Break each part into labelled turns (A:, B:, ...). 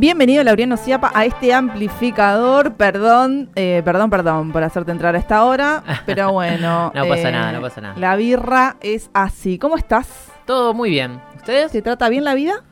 A: Bienvenido, Lauriano Ciapa, a este amplificador. Perdón, eh, perdón, perdón por hacerte entrar a esta hora, pero bueno.
B: No pasa
A: eh,
B: nada, no pasa nada.
A: La birra es así. ¿Cómo estás?
B: Todo muy bien. ¿Ustedes?
A: ¿Te trata bien la vida?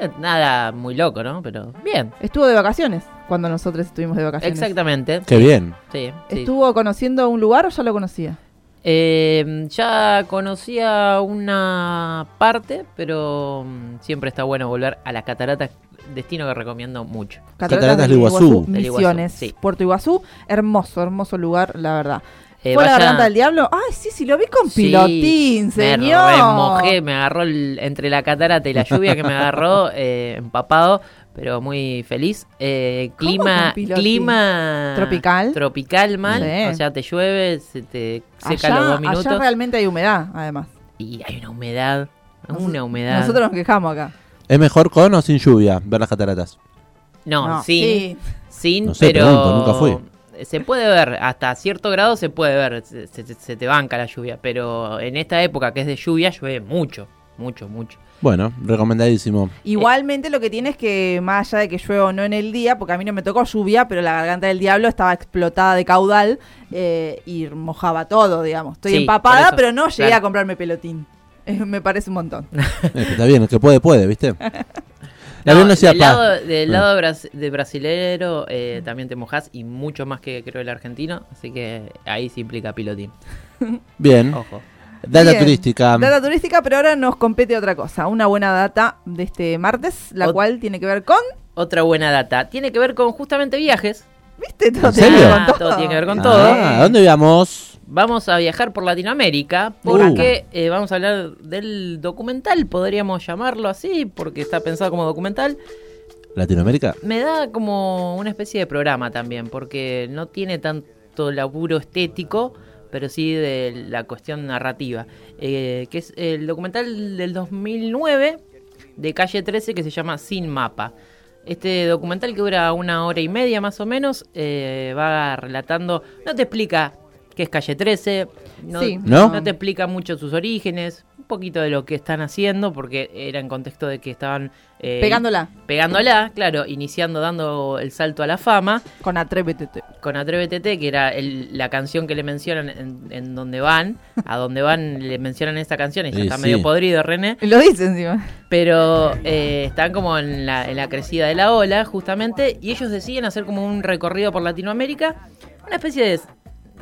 B: Eh, Nada muy loco, ¿no? Pero bien.
A: Estuvo de vacaciones cuando nosotros estuvimos de vacaciones.
B: Exactamente.
C: Qué bien.
B: Sí, sí.
A: ¿Estuvo conociendo un lugar o ya lo conocía?
B: Eh, ya conocía una parte, pero mm, siempre está bueno volver a las cataratas, destino que recomiendo mucho.
C: Cataratas del Iguazú.
B: Iguazú,
A: Misiones,
B: sí.
A: Puerto Iguazú. Hermoso, hermoso lugar, la verdad.
B: Eh,
A: ¿Fue la garganta del diablo? Ay, sí, sí, lo vi con
B: Sí,
A: pilotín, señor.
B: Me remojé, me agarró el- entre la catarata y la lluvia que me agarró, eh, empapado, pero muy feliz. Eh,
A: ¿Cómo
B: clima, clima
A: ¿Tropical?
B: Tropical mal,
A: Sí.
B: o sea, te llueve, se te seca
A: allá,
B: los dos minutos
A: allá realmente hay humedad, además.
B: y hay una humedad,
A: Nos-
B: una humedad.
A: Nosotros nos quejamos acá.
C: ¿Es mejor con o sin lluvia ver las cataratas?
B: no,
A: No,
B: sin,
A: sí.
B: sin,
C: No sé,
B: pero
C: pregunto, nunca fui.
B: se puede ver, hasta cierto grado se puede ver, se, se- se te banca la lluvia, pero en esta época que es de lluvia llueve mucho, mucho, mucho.
C: Bueno, recomendadísimo.
A: Igualmente lo que tiene es que, más allá de que llueva o no en el día, porque a mí no me tocó lluvia, pero la garganta del diablo estaba explotada de caudal eh, y mojaba todo, digamos. Estoy
B: Sí,
A: empapada, pero no llegué
B: claro.
A: a comprarme pelotín. Eh, me parece un montón.
C: Está bien, el que puede, puede, ¿viste? La
B: No,
C: no
B: del
C: pa.
B: lado, del
C: Bueno.
B: lado de, bras- de brasilero eh, también te mojas y mucho más que creo el argentino, así que ahí se implica pilotín.
C: Bien.
B: Ojo.
C: Data
A: Bien.
C: turística.
A: Data turística, pero ahora nos compete otra cosa. Una buena data de este martes, la
B: Ot-
A: cual tiene que ver con...
B: Otra buena data. Tiene que ver con justamente viajes.
A: ¿Viste? Todo
C: ¿En
A: tiene que ver
C: serio?
A: con
B: Ah, todo tiene que ver con
C: Ah,
B: todo.
C: ¿a dónde íbamos?
B: Vamos a viajar por Latinoamérica
C: Uh.
B: porque eh, vamos a hablar del documental, podríamos llamarlo así, porque está pensado como documental.
C: ¿Latinoamérica?
B: Me da como una especie de programa también, porque no tiene tanto laburo estético, pero sí de la cuestión narrativa. Eh, que es el documental del 2009 de Calle 13 que se llama Sin Mapa. Este documental que dura una hora y media más o menos eh, va relatando, no te explica qué es Calle 13, no,
A: Sí.
C: ¿No?
B: no te explica mucho sus orígenes, poquito de lo que están haciendo, porque era en contexto de que estaban... eh,
A: Pegándola
B: pegándola, claro, iniciando, dando el salto a la fama,
A: con Atrévete.
B: con Atrévete, que era el- la canción que le mencionan en, en donde van, a donde van le mencionan esta canción, y ya
C: Y
B: está
C: sí.
B: medio podrido René,
A: Lo dice encima.
B: pero eh, están como en la, en la crecida de la ola, justamente, y ellos deciden hacer como un recorrido por Latinoamérica, una especie de,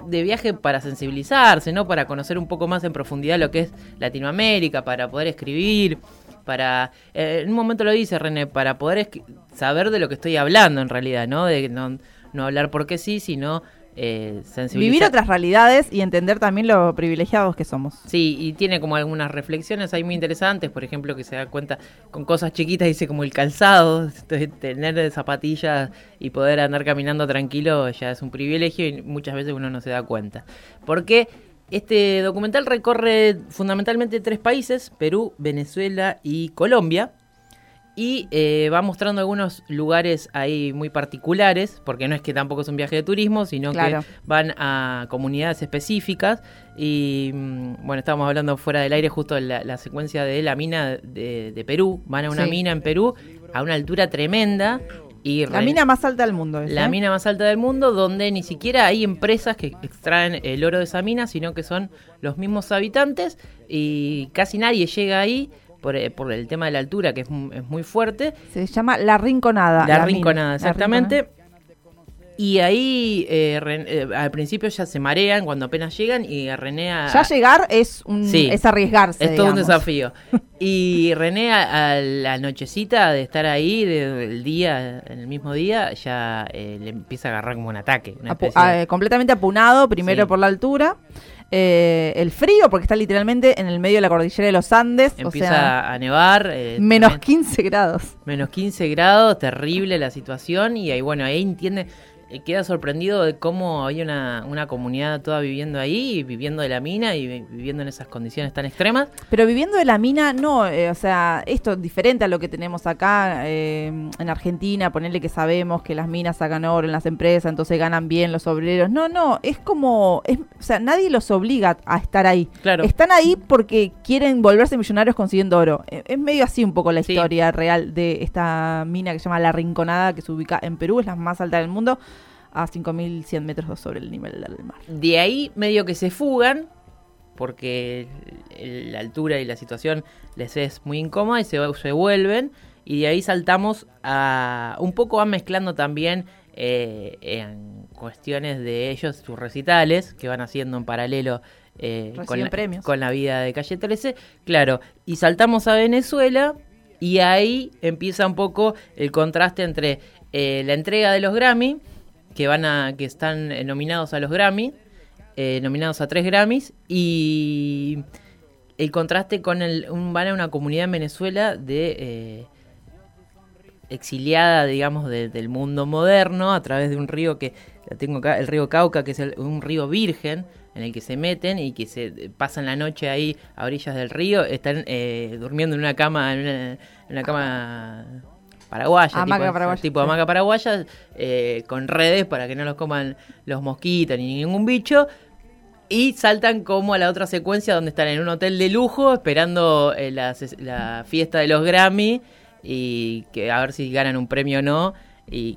B: de viaje para sensibilizarse, ¿no? Para conocer un poco más en profundidad lo que es Latinoamérica, para poder escribir, para... eh, en un momento lo dice René, para poder saber de lo que estoy hablando en realidad, ¿no? De no, no hablar porque sí, sino eh.
A: Vivir otras realidades y entender también lo privilegiados que somos.
B: Sí, y tiene como algunas reflexiones ahí muy interesantes, por ejemplo, que se da cuenta con cosas chiquitas, dice como el calzado, tener zapatillas y poder andar caminando tranquilo ya es un privilegio y muchas veces uno no se da cuenta. Porque este documental recorre fundamentalmente tres países, Perú, Venezuela y Colombia. Y eh, va mostrando algunos lugares ahí muy particulares, porque no es que tampoco es un viaje de turismo, sino
A: Claro.
B: que van a comunidades específicas. Y mm, bueno, estábamos hablando fuera del aire justo de la, la secuencia de la mina de, de Perú. Van a una
A: Sí.
B: mina en Perú a una altura tremenda. Y
A: La mina más alta del mundo.
B: la
A: ¿eh?
B: mina más alta del mundo, donde ni siquiera hay empresas que extraen el oro de esa mina, sino que son los mismos habitantes y casi nadie llega ahí por, eh, por el tema de la altura, que es, es muy fuerte.
A: Se llama La Rinconada.
B: La, rinconada,
A: La
B: exactamente. Y ahí eh, eh, al principio ya se marean cuando apenas llegan y René... a-
A: Ya llegar es un
B: Sí.
A: es arriesgarse.
B: es todo un desafío. Y René a, a la nochecita de estar ahí, de- del día, en el mismo día, ya eh, le empieza a agarrar como un ataque. Una
A: Apu-
B: especie de-
A: ah, eh, completamente apunado, primero
B: Sí.
A: por la altura. Eh, el frío, porque está literalmente en el medio de la cordillera de los Andes.
B: empieza
A: o sea,
B: a nevar. eh,
A: menos
B: también-
A: 15 grados.
B: menos 15 grados, terrible la situación. Y ahí, bueno, ahí entiende. Eh, queda sorprendido de cómo hay una, una comunidad toda viviendo ahí, viviendo de la mina y vi- viviendo en esas condiciones tan extremas.
A: Pero viviendo de la mina, no, eh, o sea, esto es diferente a lo que tenemos acá eh, en Argentina, ponerle que sabemos que las minas sacan oro en las empresas, entonces ganan bien los obreros. No, no, es como, es, o sea, nadie los obliga a estar ahí.
B: Claro.
A: Están ahí porque quieren volverse millonarios consiguiendo oro. Eh, Es medio así un poco la
B: Sí.
A: historia real de esta mina que se llama La Rinconada, que se ubica en Perú, es la más alta del mundo, a 5.100 metros sobre el nivel del mar.
B: De ahí medio que se fugan porque la altura y la situación les es muy incómoda y se, se vuelven y de ahí saltamos a un poco van mezclando también eh, en cuestiones de ellos sus recitales que van haciendo en paralelo eh, con, la,
A: premios.
B: con la vida de Calle 13 claro y saltamos a Venezuela y ahí empieza un poco el contraste entre eh, la entrega de los Grammy que van a que están eh, nominados a los Grammy eh, nominados a tres Grammys y el contraste con el un, van a una comunidad en Venezuela de eh, exiliada digamos de- del mundo moderno a través de un río que la tengo acá el río Cauca que es el- un río virgen en el que se meten y que se pasan la noche ahí a orillas del río están eh, durmiendo en una cama en una cama paraguaya
A: Hamaca
B: tipo,
A: paraguaya,
B: tipo hamaca paraguaya eh, con redes para que no los coman los mosquitos ni ningún bicho y saltan como a la otra secuencia donde están en un hotel de lujo esperando eh, la, fiesta de los Grammy y que a ver si ganan un premio o no. Y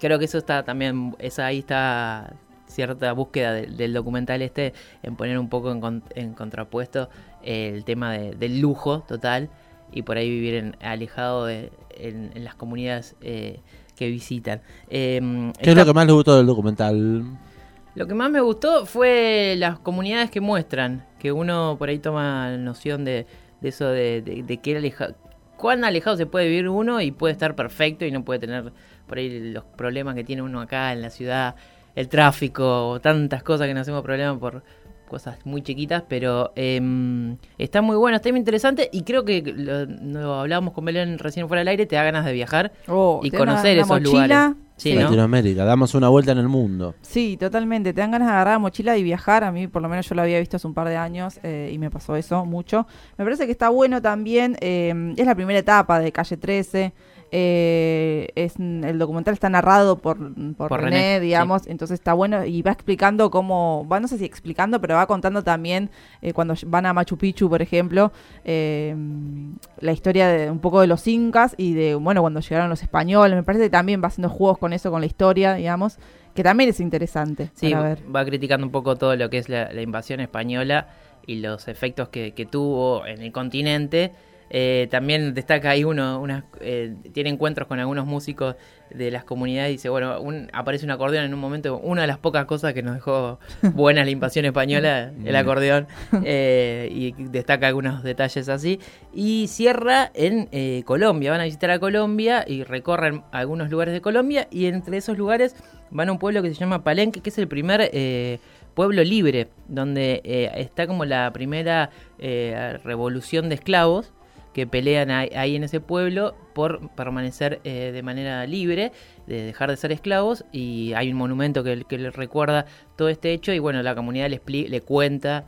B: creo que eso está también, esa ahí está cierta búsqueda del- del documental este en poner un poco en, en contrapuesto el tema de- del lujo total y por ahí vivir en- alejado de, en, en las comunidades eh, que visitan. Em,
C: ¿Qué es lo que más les gustó del documental?
B: lo que más me gustó fue las comunidades que muestran, que uno por ahí toma noción de, de eso de, de, de qué aleja- cuán alejado se puede vivir uno y puede estar perfecto y no puede tener por ahí los problemas que tiene uno acá en la ciudad, el tráfico, tantas cosas que nos hacemos problemas por cosas muy chiquitas, pero em, está muy bueno, está muy interesante y creo que lo, lo hablábamos con Belén recién fuera del aire, te da ganas de viajar
A: Oh,
B: y
A: una-
B: conocer
A: una
B: esos
A: mochila,
B: lugares. Sí, ¿no?
C: Latinoamérica, damos una vuelta en el mundo.
A: Sí, totalmente. Te dan ganas de agarrar la mochila y viajar. A mí, por lo menos, yo lo había visto hace un par de años eh, y me pasó eso mucho. Me parece que está bueno también. eh, es la primera etapa de Calle 13. Eh, es el documental está narrado por, por,
B: Por
A: René,
B: René,
A: digamos, entonces está bueno y va explicando cómo, va no sé si explicando, pero va contando también eh, cuando van a Machu Picchu, por ejemplo, eh, la historia de un poco de los incas y de, bueno, cuando llegaron los españoles, me parece que también va haciendo juegos con eso, con la historia, digamos, que también es interesante
B: Sí,
A: para ver.
B: va criticando un poco todo lo que es la, la invasión española y los efectos que, que tuvo en el continente. Eh, también destaca ahí uno, unas, eh, tiene encuentros con algunos músicos de las comunidades y dice, bueno, un- aparece un acordeón en un momento, una de las pocas cosas que nos dejó buena la invasión española, el acordeón, eh, y destaca algunos detalles así. Y cierra en eh, Colombia, van a visitar a Colombia y recorren algunos lugares de Colombia y entre esos lugares van a un pueblo que se llama Palenque, que es el primer eh, pueblo libre, donde eh, está como la primera revolución de esclavos que pelean ahí, en ese pueblo por permanecer eh, de manera libre, de dejar de ser esclavos, y hay un monumento que, que le recuerda todo este hecho, y bueno, la comunidad le, le cuenta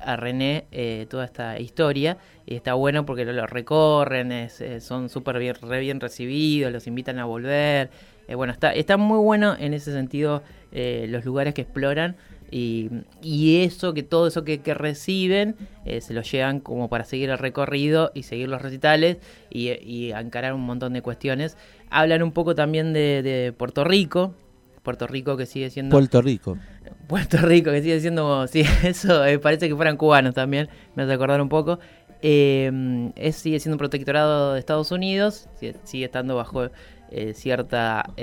B: a René eh, toda esta historia, y está bueno porque lo, recorren, eh, son súper bien, re bien recibidos, los invitan a volver, eh, bueno, está, está muy bueno en ese sentido eh, los lugares que exploran, y, y eso, que todo eso que, que reciben, eh, se lo llevan como para seguir el recorrido y seguir los recitales y, y encarar un montón de cuestiones. Hablan un poco también de, de Puerto Rico, Puerto Rico que sigue siendo...
C: Puerto Rico.
B: Puerto Rico, que sigue siendo, sí, eso eh, parece que fueran cubanos también, me hace acordar un poco. Eh, es, sigue siendo un protectorado de Estados Unidos, sigue, sigue estando bajo eh, cierta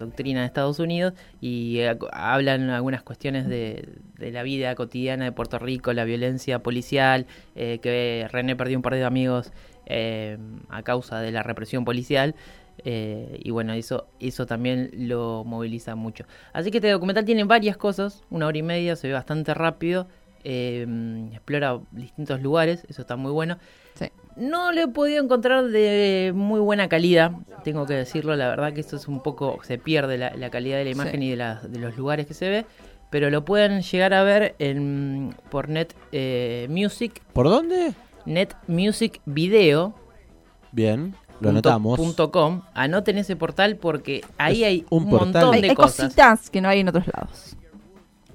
B: doctrina de Estados Unidos y eh, hablan algunas cuestiones de, la vida cotidiana de Puerto Rico, la violencia policial, eh, que René perdió un par de amigos eh, a causa de la represión policial. Eh, y bueno, eso, eso también lo moviliza mucho. Así que este documental tiene varias cosas, una hora y media, se ve bastante rápido, eh, explora distintos lugares, eso está muy bueno.
A: Sí.
B: No lo he podido encontrar de muy buena calidad, tengo que decirlo, la verdad que esto es un poco, se pierde la, la calidad de la imagen
A: Sí.
B: y de, la- de los lugares que se ve, pero lo pueden llegar a ver en, por Net eh, Music,
C: ¿Por dónde?
B: Net Music Video.
C: Bien, lo
B: punto-
C: anotamos.
B: punto com. Anoten ese portal porque ahí
C: Es
B: hay
C: un portal.
B: montón
A: Hay,
B: de
A: hay
B: cosas.
A: cositas que no hay en otros lados.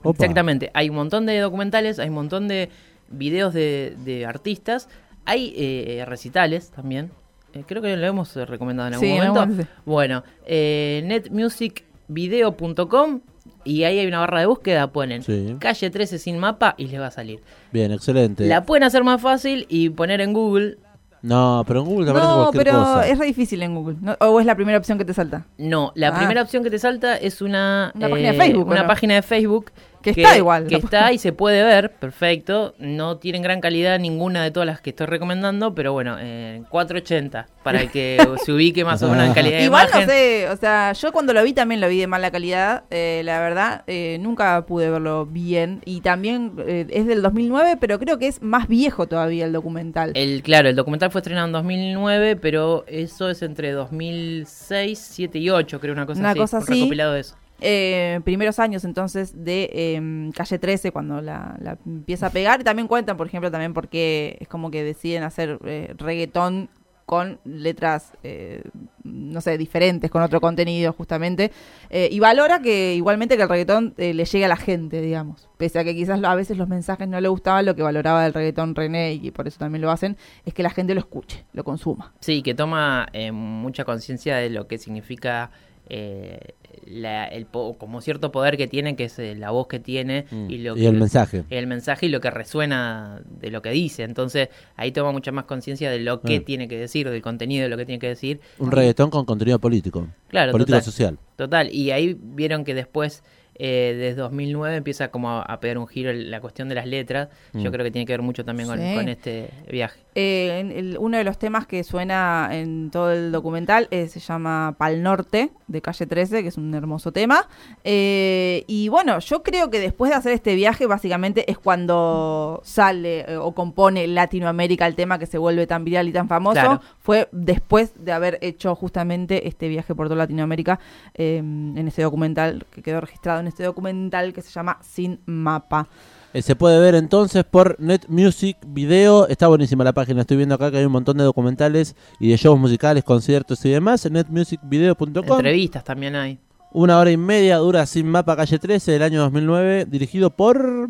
C: Opa.
B: Exactamente, hay un montón de documentales, hay un montón de videos de, de artistas, hay eh, recitales también. Eh, creo que lo hemos eh, recomendado en algún
A: Sí, en
B: momento. Bueno, eh, netmusicvideo.com y ahí hay una barra de búsqueda, ponen
C: Sí.
B: calle 13 sin mapa y les va a salir.
C: Bien, excelente.
B: La pueden hacer más fácil y poner en Google.
C: No, pero en Google te aparece
A: No,
C: cualquier
A: pero
C: cosa.
A: es re difícil en Google. ¿no? ¿O es la primera opción que te salta?
B: No, la
A: Ah.
B: primera opción que te salta es una,
A: Una página de Facebook,
B: Una página de Facebook
A: Que está igual.
B: Que está y se puede ver, perfecto. No tienen gran calidad ninguna de todas las que estoy recomendando, pero bueno, eh, 480 para que se ubique más o menos en calidad de
A: Igual
B: imagen.
A: no sé, o sea, yo cuando lo vi también lo vi de mala calidad, eh, la verdad, eh, nunca pude verlo bien y también eh, es del 2009, pero creo que es más viejo todavía el documental.
B: El, claro, el documental fue estrenado en 2009, pero eso es entre 2006, 7 y 8, creo, una cosa
A: Una
B: así.
A: cosa así.
B: recopilado de eso.
A: Eh, primeros años entonces de eh, Calle 13 cuando la, la empieza a pegar. Y también cuentan, por ejemplo, también porque es como que deciden hacer eh, reggaetón con letras, eh, no sé, diferentes, con otro contenido justamente, eh, y valora que igualmente que el reggaetón le llegue a la gente, digamos, pese a que quizás a veces los mensajes no le gustaban, lo que valoraba del reggaetón René, y por eso también lo hacen, es que la gente lo escuche, lo consuma.
B: Sí, que toma mucha conciencia de lo que significa eh, la- el po- como cierto poder que tiene, que es eh, la voz que tiene
C: Mm.
B: y, lo
C: Y
B: que,
C: el mensaje.
B: el mensaje y lo que resuena de lo que dice. Entonces ahí toma mucha más conciencia de lo que
C: Mm.
B: tiene que decir, del contenido de lo que tiene que decir.
C: Un reggaetón con contenido político.
B: Claro,
C: político
B: total.
C: social.
B: Total, y ahí vieron que después, eh, desde 2009, empieza como a, a pegar un giro el- la cuestión de las letras. Yo
C: Mm.
B: creo que tiene que ver mucho también con,
A: Sí.
B: con este viaje.
A: Eh, en el- uno de los temas que suena en todo el documental eh, se llama Pal Norte de Calle 13, que es un hermoso tema. Eh, y bueno, yo creo que después de hacer este viaje, básicamente es cuando sale eh, o compone Latinoamérica el tema que se vuelve tan viral y tan famoso.
B: Claro.
A: Fue después de haber hecho justamente este viaje por toda Latinoamérica eh, en este documental que quedó registrado en este documental que se llama Sin Mapa.
C: Eh, se puede ver entonces por Net Music Video. Está buenísima la página. Estoy viendo acá que hay un montón de documentales y de shows musicales, conciertos y demás. Netmusicvideo.com.
B: Entrevistas también hay.
C: Una hora y media dura sin mapa calle 13 del año 2009. Dirigido por.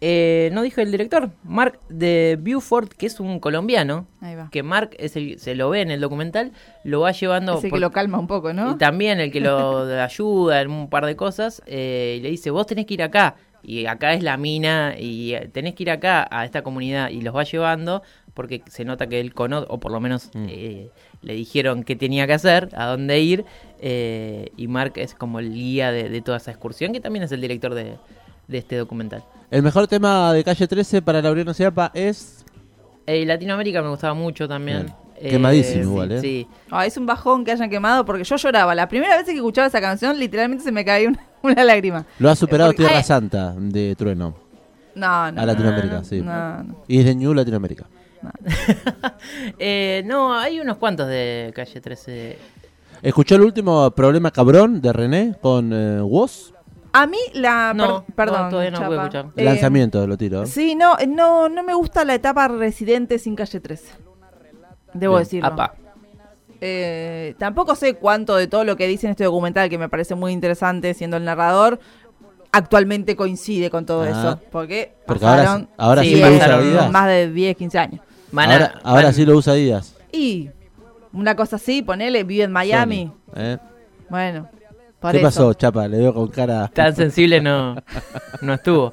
B: Eh, no dijo el director, Mark de Beaufort, que es un colombiano,
A: Ahí va.
B: que Mark es el, se lo ve en el documental, lo va llevando... Por-
A: que lo calma un poco, ¿no?
B: Y también el que lo ayuda en un par de cosas, eh, y le dice, vos tenés que ir acá, y acá es la mina, y eh, tenés que ir acá a esta comunidad, y los va llevando, porque se nota que él conoce, o por lo menos
C: Mm.
B: eh, le dijeron qué tenía que hacer, a dónde ir, eh, y Mark es como el guía de, de toda esa excursión, que también es el director de, de este documental.
C: El mejor tema de calle 13 para Laureano Ciapa es.
B: Eh, Latinoamérica me gustaba mucho también.
C: Bien. Quemadísimo
B: sí,
C: igual, ¿eh?
B: Sí,
A: es un bajón que hayan quemado porque yo lloraba. La primera vez que escuchaba esa canción, literalmente se me caía una, una lágrima.
C: Lo ha superado
A: Porque-
C: Tierra
A: Ay.
C: Santa de Trueno.
A: No, no.
C: A Latinoamérica,
A: no,
C: sí.
A: No, no.
C: Y es de New Latinoamérica.
B: Eh, no, hay unos cuantos de calle 13.
C: ¿Escuchó el último problema cabrón de René con eh, Woz?
A: A mí la...
B: No,
A: per- perdón,
B: no, todavía no
A: Chapa.
B: escuchar.
A: Eh,
C: Lanzamiento, lo tiro.
A: Sí, no, eh, no, no me gusta la etapa residente sin calle 13. Debo
C: Bien.
A: decirlo.
B: Apa.
A: Eh, tampoco sé cuánto de todo lo que dice en este documental, que me parece muy interesante siendo el narrador, actualmente coincide con todo
C: Ah.
A: eso. Porque,
C: Porque ahora,
A: pasaron
C: ahora sí,
B: Sí,
C: lo usa
B: pasaron
C: Adidas.
A: más de 10, 15 años.
C: Ahora ahora sí lo usa Adidas.
A: Y una cosa así, ponele, vive en Miami.
C: Sony, ¿eh?
A: Bueno, por
C: ¿Qué
A: eso.
C: pasó, Chapa? Le veo con cara.
B: Tan sensible no, no estuvo.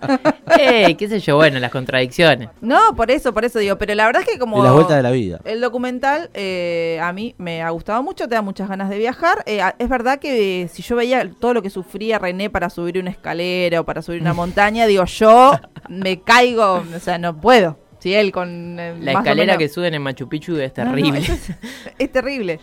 B: Eh, qué sé yo, bueno, las contradicciones.
A: No, por eso, por eso digo. Pero la verdad es que como...
C: Y las vueltas de la vida.
A: El documental eh, a mí me ha gustado mucho, te da muchas ganas de viajar. Eh, es verdad que eh, si yo veía todo lo que sufría René para subir una escalera o para subir una montaña, digo, yo me caigo, o sea, no puedo. Si él con... eh,
B: La escalera que suben en Machu Picchu es
A: No, no,
B: terrible.
A: es terrible.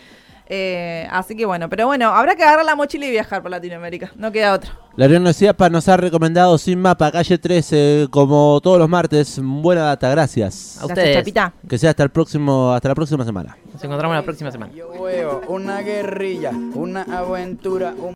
A: Eh, así que bueno, pero bueno, habrá que agarrar la mochila y viajar por Latinoamérica. No queda otra.
C: La Universidad PA nos ha recomendado Sin Mapa, calle 13, como todos los martes. Buena data, gracias.
B: A ustedes.
A: Chapita.
C: Que sea hasta el próximo, hasta la próxima semana.
B: Nos encontramos la próxima semana.
D: Yo veo una guerrilla, una aventura, un